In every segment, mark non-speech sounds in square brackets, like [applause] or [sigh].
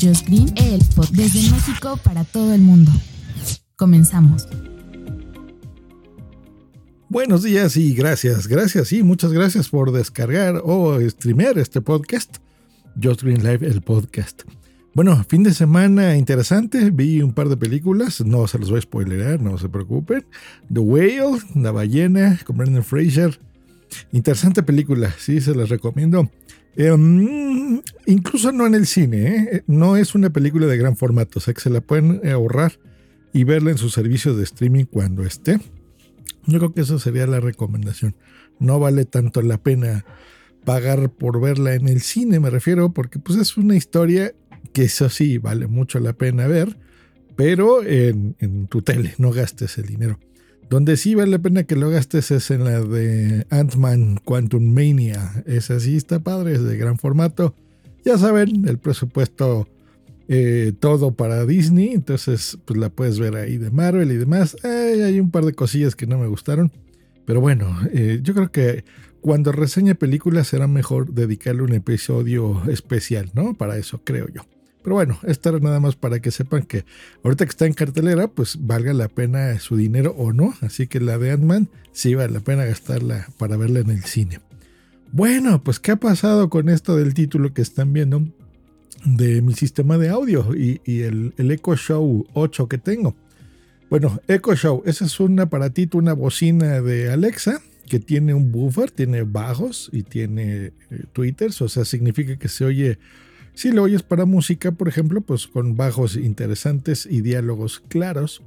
Just Green, el pod desde México para todo el mundo. Comenzamos. Buenos días y gracias, gracias y muchas gracias por descargar o streamear este podcast. Just Green Live, el podcast. Bueno, fin de semana interesante, vi un par de películas, no se los voy a spoilerar, no se preocupen. The Whale, La ballena, con Brendan Fraser. Interesante película, sí, se las recomiendo. Em, incluso no en el cine, ¿eh? no es una película de gran formato, o sea que se la pueden ahorrar y verla en su servicio de streaming cuando esté. Yo creo que esa sería la recomendación. No vale tanto la pena pagar por verla en el cine, me refiero, porque pues es una historia que eso sí vale mucho la pena ver, pero en tu tele, no gastes el dinero. Donde sí vale la pena que lo gastes es en la de Ant-Man Quantum Mania. Esa sí está padre, es de gran formato. Ya saben, el presupuesto eh, todo para Disney, entonces pues la puedes ver ahí de Marvel y demás. hay un par de cosillas que no me gustaron, pero bueno, eh, yo creo que cuando reseña películas será mejor dedicarle un episodio especial, ¿no? Para eso creo yo. Pero bueno, esto era nada más para que sepan que ahorita que está en cartelera, pues valga la pena su dinero o no. Así que la de Ant-Man sí vale la pena gastarla para verla en el cine. Bueno, pues ¿qué ha pasado con esto del título que están viendo? de mi sistema de audio y, el, el, Echo Show 8 que tengo. Bueno, Echo Show, ese es un aparatito, una bocina de Alexa que tiene un buffer, tiene bajos y tiene eh, o sea, significa que se oye, si lo oyes para música, por ejemplo, pues con bajos interesantes y diálogos claros.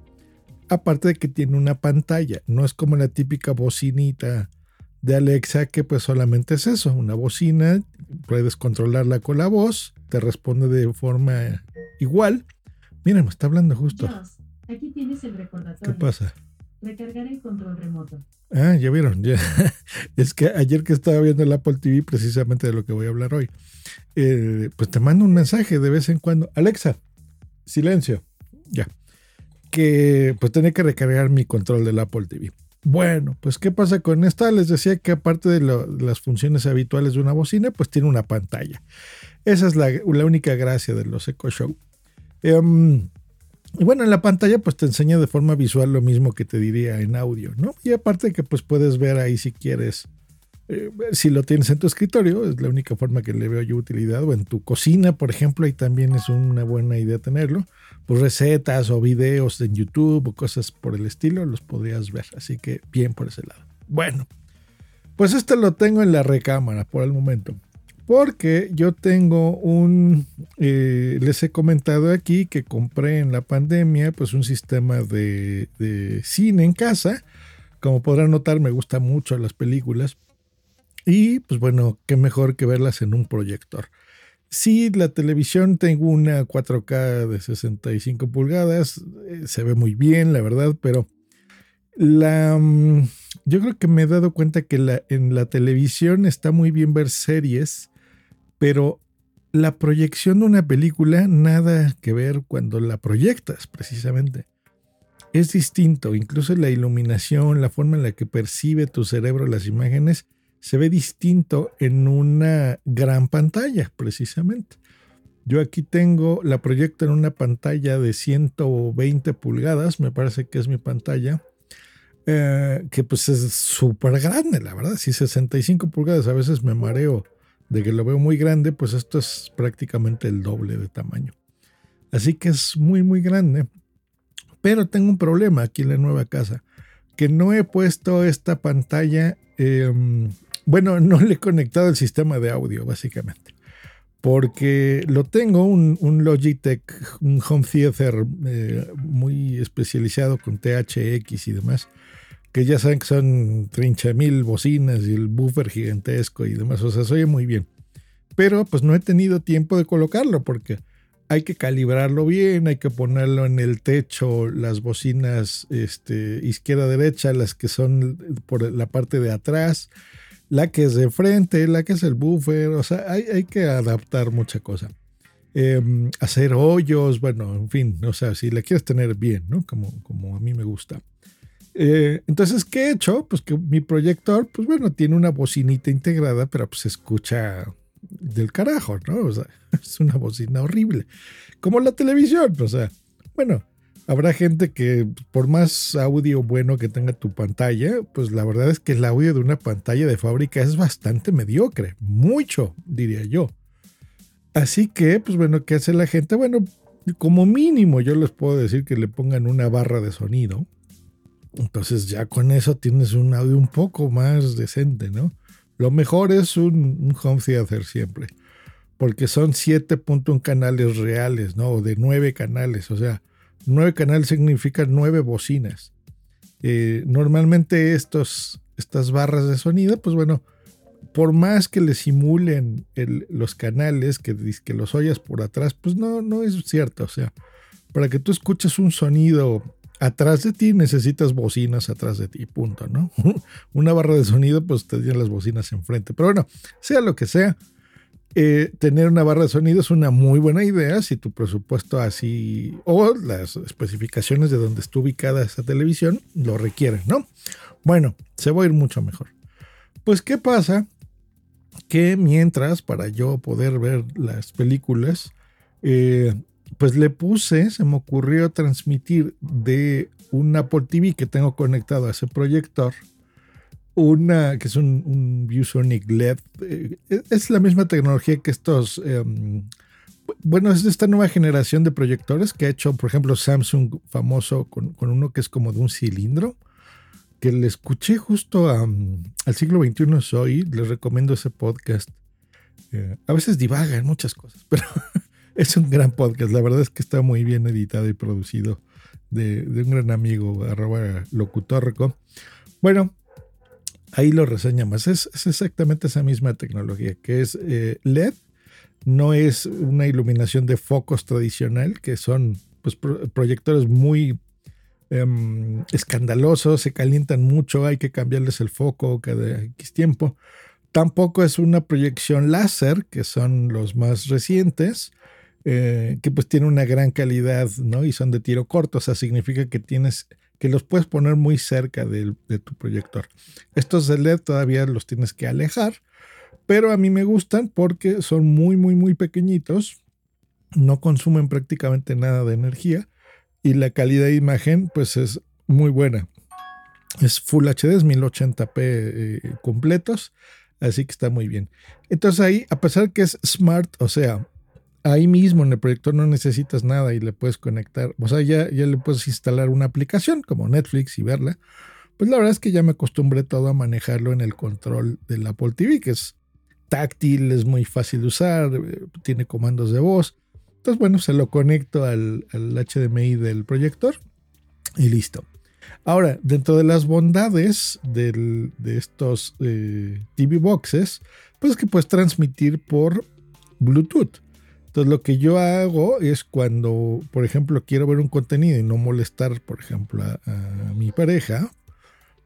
Aparte de que tiene una pantalla, no es como la típica bocinita de Alexa que pues solamente es eso, una bocina, puedes controlarla con la voz, te responde de forma igual. Mira, me está hablando justo. aquí tienes el recordatorio. ¿Qué pasa? Recargar el control remoto. Ah, ya vieron, [laughs] es que ayer que estaba viendo el Apple TV, precisamente de lo que voy a hablar hoy, eh, pues te mando un mensaje de vez en cuando. Alexa, silencio. Ya. Que pues tenía que recargar mi control del Apple TV. Bueno, pues ¿qué pasa con esta? Les decía que aparte de, las funciones habituales de una bocina, pues tiene una pantalla. Esa es la, única gracia de los Echo Show. Em, y bueno, en la pantalla pues te enseña de forma visual lo mismo que te diría en audio, ¿no? Y aparte que pues puedes ver ahí si quieres eh, si lo tienes en tu escritorio, es la única forma que le veo yo utilidad, o en tu cocina, por ejemplo, ahí también es una buena idea tenerlo. Pues recetas o videos en YouTube o cosas por el estilo, los podrías ver. Así que bien por ese lado. Bueno, pues esto lo tengo en la recámara por el momento. Porque yo tengo un, eh, les he comentado aquí que compré en la pandemia pues un sistema de, cine en casa. Como podrán notar, me gustan mucho las películas y pues bueno, qué mejor que verlas en un proyector. Sí, la televisión tengo una 4K de 65 pulgadas, eh, se ve muy bien, la verdad, pero la, mm, yo creo que me he dado cuenta que en la televisión está muy bien ver series, pero la proyección de una película nada que ver cuando la proyectas, precisamente. Es distinto, incluso la iluminación, la forma en la que percibe tu cerebro las imágenes se ve distinto en una gran pantalla, precisamente. Yo aquí tengo la proyecto en una pantalla de 120 pulgadas, me parece que es mi pantalla, eh, que pues es súper grande, la verdad. Si 65 pulgadas a veces me mareo de que lo veo muy grande, pues esto es prácticamente el doble de tamaño. Así que es muy, muy grande. Pero tengo un problema aquí en la nueva casa, que no he puesto esta pantalla em, bueno, no le he conectado el sistema de audio, básicamente. Porque lo tengo, un, Logitech, un home theater eh, muy especializado con THX y demás, que ya saben que son 30 mil bocinas y el buffer gigantesco y demás, o sea, se oye muy bien. Pero pues no he tenido tiempo de colocarlo porque hay que calibrarlo bien, hay que ponerlo en el techo, las bocinas este, izquierda-derecha, las que son por la parte de atrás, la que es de frente, la que es el buffer, o sea, hay, hay que adaptar mucha cosa. Em, hacer hoyos, bueno, en fin, o sea, si la quieres tener bien, ¿no? Como, como a mí me gusta. Eh, entonces, ¿qué he hecho? Pues que mi proyector, pues bueno, tiene una bocinita integrada, pero pues escucha del carajo, ¿no? O sea, [laughs] es una bocina horrible. Como la televisión, o sea, bueno, habrá gente que por más audio bueno que tenga tu pantalla, pues la verdad es que el audio de una pantalla de fábrica es bastante mediocre, mucho, diría yo. Así que, pues bueno, ¿qué hace la gente? Bueno, como mínimo yo les puedo decir que le pongan una barra de sonido. Entonces ya con eso tienes un audio un poco más decente, ¿no? Lo mejor es un, home theater siempre, porque son 7.1 canales reales, ¿no? O de 9 canales, o sea, 9 canales significa 9 bocinas. Eh, normalmente estos, estas barras de sonido, pues bueno, por más que le simulen los canales, que, que los oyas por atrás, pues no, no es cierto. O sea, para que tú escuches un sonido atrás de ti, necesitas bocinas atrás de ti, punto, ¿no? [laughs] Una barra de sonido, pues te tienen las bocinas enfrente. Pero bueno, sea lo que sea, eh, tener una barra de sonido es una muy buena idea si tu presupuesto así o las especificaciones de donde está ubicada esa televisión lo requieren, ¿no? Bueno, se va a ir mucho mejor. Pues, ¿qué pasa? que mientras, para yo poder ver las películas, eh, pues le puse, se me ocurrió transmitir de un Apple TV que tengo conectado a ese proyector, una que es un, un ViewSonic LED. Eh, es la misma tecnología que estos, em, bueno, es de esta nueva generación de proyectores que ha hecho, por ejemplo, Samsung famoso con, uno que es como de un cilindro que le escuché justo al siglo XXI soy, les recomiendo ese podcast. Eh, a veces divaga en muchas cosas, [laughs] pero es un gran podcast. La verdad es que está muy bien editado y producido de, un gran amigo, arroba locutorco. Bueno, ahí lo reseña más. Es, exactamente esa misma tecnología, que es eh, LED. No es una iluminación de focos tradicional, que son pues, proyectores muy Em, escandalosos, se calientan mucho, hay que cambiarles el foco cada X tiempo. Tampoco es una proyección láser, que son los más recientes, eh, que pues tienen una gran calidad, ¿no? Y son de tiro corto, o sea, significa que tienes, que los puedes poner muy cerca de, de tu proyector. Estos de LED todavía los tienes que alejar, pero a mí me gustan porque son muy, muy, muy pequeñitos, no consumen prácticamente nada de energía y la calidad de imagen pues es muy buena. Es Full HD, es 1080p eh, completos, así que está muy bien. Entonces ahí, a pesar que es smart, o sea, ahí mismo en el proyector no necesitas nada y le puedes conectar, o sea, ya, ya le puedes instalar una aplicación como Netflix y verla. Pues la verdad es que ya me acostumbré todo a manejarlo en el control del Apple TV, que es táctil, es muy fácil de usar, eh, tiene comandos de voz. Entonces, bueno, se lo conecto al, HDMI del proyector y listo. Ahora, dentro de las bondades de estos eh, TV boxes, pues que puedes transmitir por Bluetooth. Entonces, lo que yo hago es cuando, por ejemplo, quiero ver un contenido y no molestar, por ejemplo, a, mi pareja,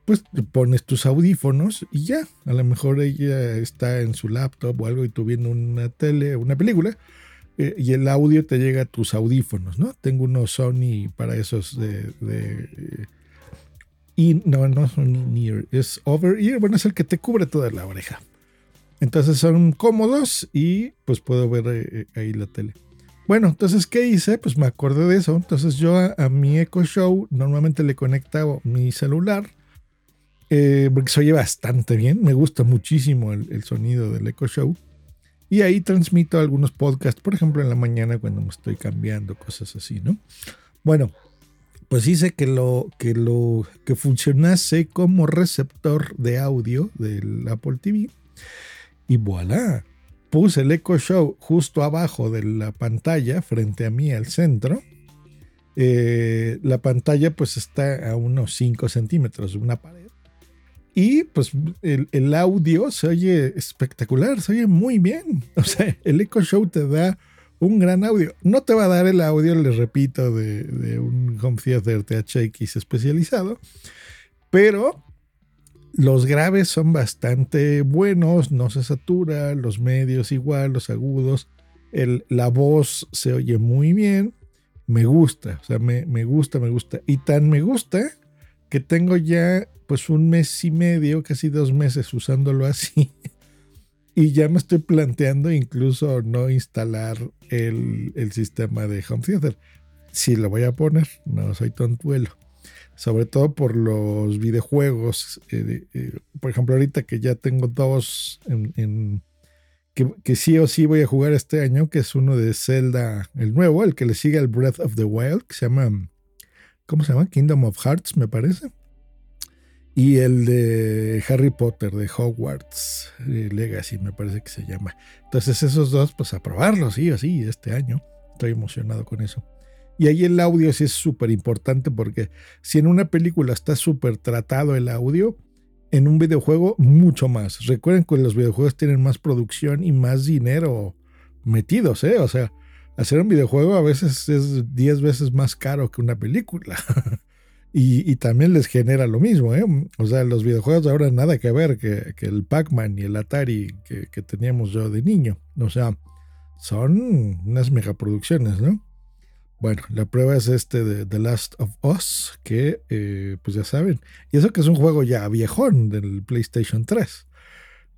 pues pones tus audífonos y ya. A lo mejor ella está en su laptop o algo y tú viendo una tele, una película eh, y el audio te llega a tus audífonos, ¿no? Tengo unos Sony para esos de... de y no, no son ear, es over ear, bueno, es el que te cubre toda la oreja. Entonces son cómodos y pues puedo ver eh, ahí la tele. Bueno, entonces, ¿qué hice? Pues me acordé de eso. Entonces yo a, mi Echo Show normalmente le conectaba mi celular, eh, porque se oye bastante bien. Me gusta muchísimo el, el sonido del Echo Show. Y ahí transmito algunos podcasts, por ejemplo, en la mañana cuando me estoy cambiando, cosas así, ¿no? Bueno, pues hice que lo que lo que funcionase como receptor de audio del Apple TV. Y voilà, puse el Echo Show justo abajo de la pantalla, frente a mí al centro. Eh, la pantalla pues está a unos 5 centímetros de una pared. Y pues el, audio se oye espectacular, se oye muy bien. [laughs] O sea, el Echo Show te da un gran audio. No te va a dar el audio, les repito, de, de un home theater THX especializado, pero los graves son bastante buenos, no se satura, los medios igual, los agudos, la voz se oye muy bien, me gusta, o sea, me, me gusta, me gusta. Y tan me gusta que tengo ya pues un mes y medio, casi dos meses usándolo así. [laughs] Y ya me estoy planteando incluso no instalar el, el sistema de Home Theater. Si lo voy a poner, no soy tontuelo sobre todo por los videojuegos. Eh, eh, por ejemplo, ahorita que ya tengo dos en, que, sí o sí voy a jugar este año, que es uno de Zelda, el nuevo, el que le sigue al Breath of the Wild, que se llama, ¿cómo se llama? Kingdom of Hearts, me parece. Y el de Harry Potter, de Hogwarts eh, Legacy, me parece que se llama. Entonces esos dos, pues a probarlos, sí o sí, este año. Estoy emocionado con eso. Y ahí el audio sí es súper importante porque si en una película está súper tratado el audio, en un videojuego mucho más. Recuerden que los videojuegos tienen más producción y más dinero metidos, ¿eh? O sea, hacer un videojuego a veces es 10 veces más caro que una película. [laughs] y, también les genera lo mismo, ¿eh? O sea, los videojuegos ahora nada que ver que, el Pac-Man y el Atari que, que teníamos yo de niño. O sea, son unas megaproducciones, ¿no? Bueno, la prueba es este de The Last of Us, que eh, pues ya saben. Y eso que es un juego ya viejón del PlayStation 3.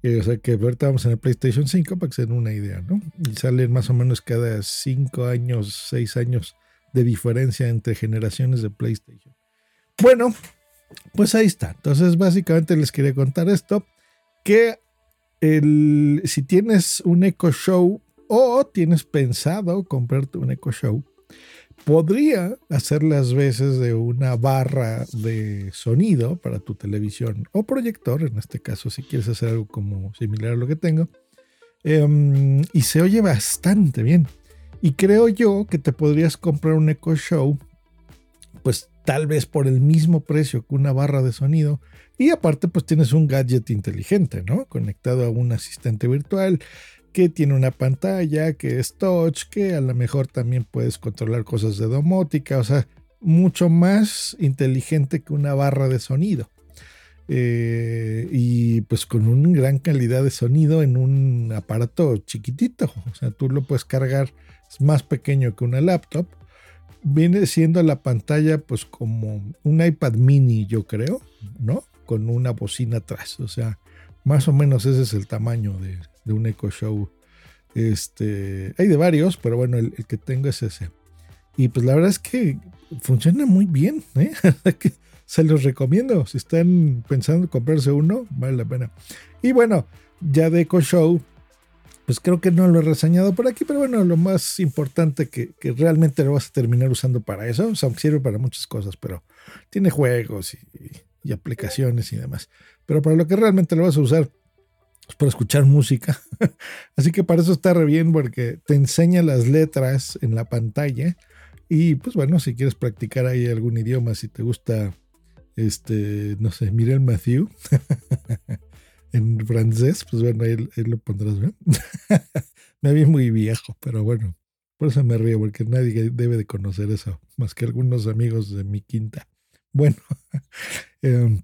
o sea que ahorita vamos en el PlayStation 5 para que se den una idea, ¿no? Y salen más o menos cada 5 años, 6 años de diferencia entre generaciones de PlayStation. Bueno, pues ahí está. Entonces, básicamente les quería contar esto: que si tienes un Echo Show o tienes pensado comprarte un Echo Show, podría hacer las veces de una barra de sonido para tu televisión o proyector, en este caso si quieres hacer algo como similar a lo que tengo, em, y se oye bastante bien. Y creo yo que te podrías comprar un Echo Show, pues tal vez por el mismo precio que una barra de sonido. Y aparte, pues tienes un gadget inteligente, ¿no? Conectado a un asistente virtual que tiene una pantalla, que es touch, que a lo mejor también puedes controlar cosas de domótica, o sea, mucho más inteligente que una barra de sonido. Eh, y pues con una gran calidad de sonido en un aparato chiquitito, o sea, tú lo puedes cargar, es más pequeño que una laptop. Viene siendo la pantalla pues como un iPad mini, yo creo, ¿no? Con una bocina atrás, o sea, más o menos ese es el tamaño de, de un Echo Show. Este, hay de varios, pero bueno, el, que tengo es ese. Y pues la verdad es que funciona muy bien. ¿eh? [laughs] Se los recomiendo. Si están pensando en comprarse uno, vale la pena. Y bueno, ya de Echo Show, pues creo que no lo he reseñado por aquí, pero bueno, lo más importante que, que realmente lo vas a terminar usando para eso, o sirve para muchas cosas, pero tiene juegos y, y aplicaciones y demás. Pero para lo que realmente lo vas a usar, pues, para escuchar música. [laughs] Así que para eso está re bien porque te enseña las letras en la pantalla. Y pues bueno, si quieres practicar ahí algún idioma, si te gusta, este, no sé, Mirel Matthew [laughs] en francés, pues bueno, ahí, lo pondrás bien. [laughs] me vi muy viejo, pero bueno, por eso me río, porque nadie debe de conocer eso, más que algunos amigos de mi quinta. Bueno, eh,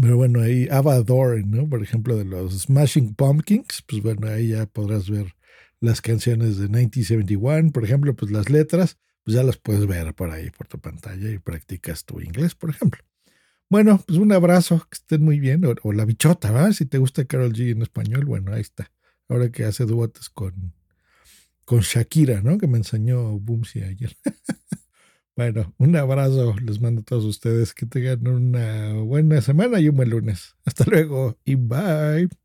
pero bueno, ahí Ava ¿no? Por ejemplo, de los Smashing Pumpkins, pues bueno, ahí ya podrás ver las canciones de 1971, por ejemplo, pues las letras, pues ya las puedes ver por ahí, por tu pantalla y practicas tu inglés, por ejemplo. Bueno, pues un abrazo, que estén muy bien, o, la bichota, ¿verdad? Si te gusta Carol G en español, bueno, ahí está. Ahora que hace duetos con, con Shakira, ¿no? Que me enseñó Boomsy ayer. [laughs] Bueno, un abrazo les mando a todos ustedes. Que tengan una buena semana y un buen lunes. Hasta luego y bye.